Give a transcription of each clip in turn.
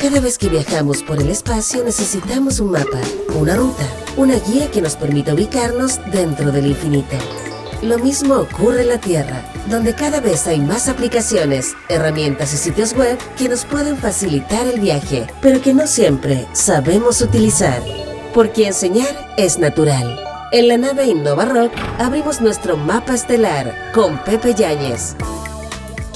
Cada vez que viajamos por el espacio necesitamos un mapa, una ruta, una guía que nos permita ubicarnos dentro del infinito. Lo mismo ocurre en la Tierra, donde cada vez hay más aplicaciones, herramientas y sitios web que nos pueden facilitar el viaje, pero que no siempre sabemos utilizar. Porque enseñar es natural. En la nave Innova Rock abrimos nuestro mapa estelar con Pepe Yáñez.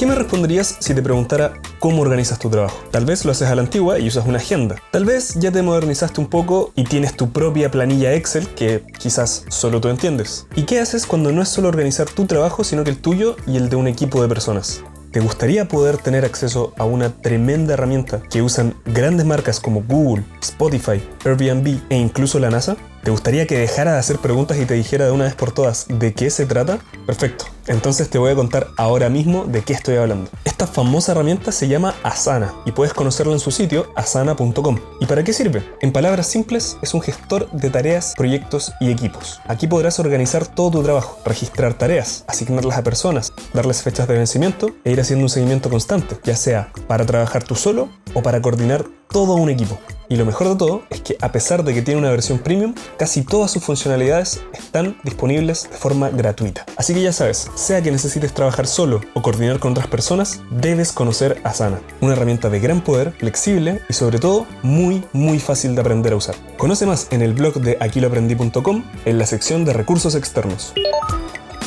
¿Qué me responderías si te preguntara cómo organizas tu trabajo? Tal vez lo haces a la antigua y usas una agenda. Tal vez ya te modernizaste un poco y tienes tu propia planilla Excel que quizás solo tú entiendes. ¿Y qué haces cuando no es solo organizar tu trabajo, sino que el tuyo y el de un equipo de personas? ¿Te gustaría poder tener acceso a una tremenda herramienta que usan grandes marcas como Google, Spotify, Airbnb e incluso la NASA? ¿Te gustaría que dejara de hacer preguntas y te dijera de una vez por todas de qué se trata? Perfecto. Entonces te voy a contar ahora mismo de qué estoy hablando. Esta famosa herramienta se llama Asana y puedes conocerla en su sitio asana.com. ¿Y para qué sirve? En palabras simples, es un gestor de tareas, proyectos y equipos. Aquí podrás organizar todo tu trabajo, registrar tareas, asignarlas a personas, darles fechas de vencimiento e ir haciendo un seguimiento constante, ya sea para trabajar tú solo o para coordinar todo un equipo. Y lo mejor de todo es que a pesar de que tiene una versión premium, casi todas sus funcionalidades están disponibles de forma gratuita. Así que ya sabes, sea que necesites trabajar solo o coordinar con otras personas, debes conocer Asana, una herramienta de gran poder, flexible y sobre todo muy muy fácil de aprender a usar. Conoce más en el blog de aquiloaprendí.com en la sección de recursos externos.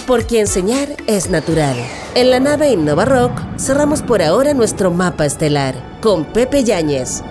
Porque enseñar es natural. En la nave Innova Rock cerramos por ahora nuestro mapa estelar con Pepe Yáñez.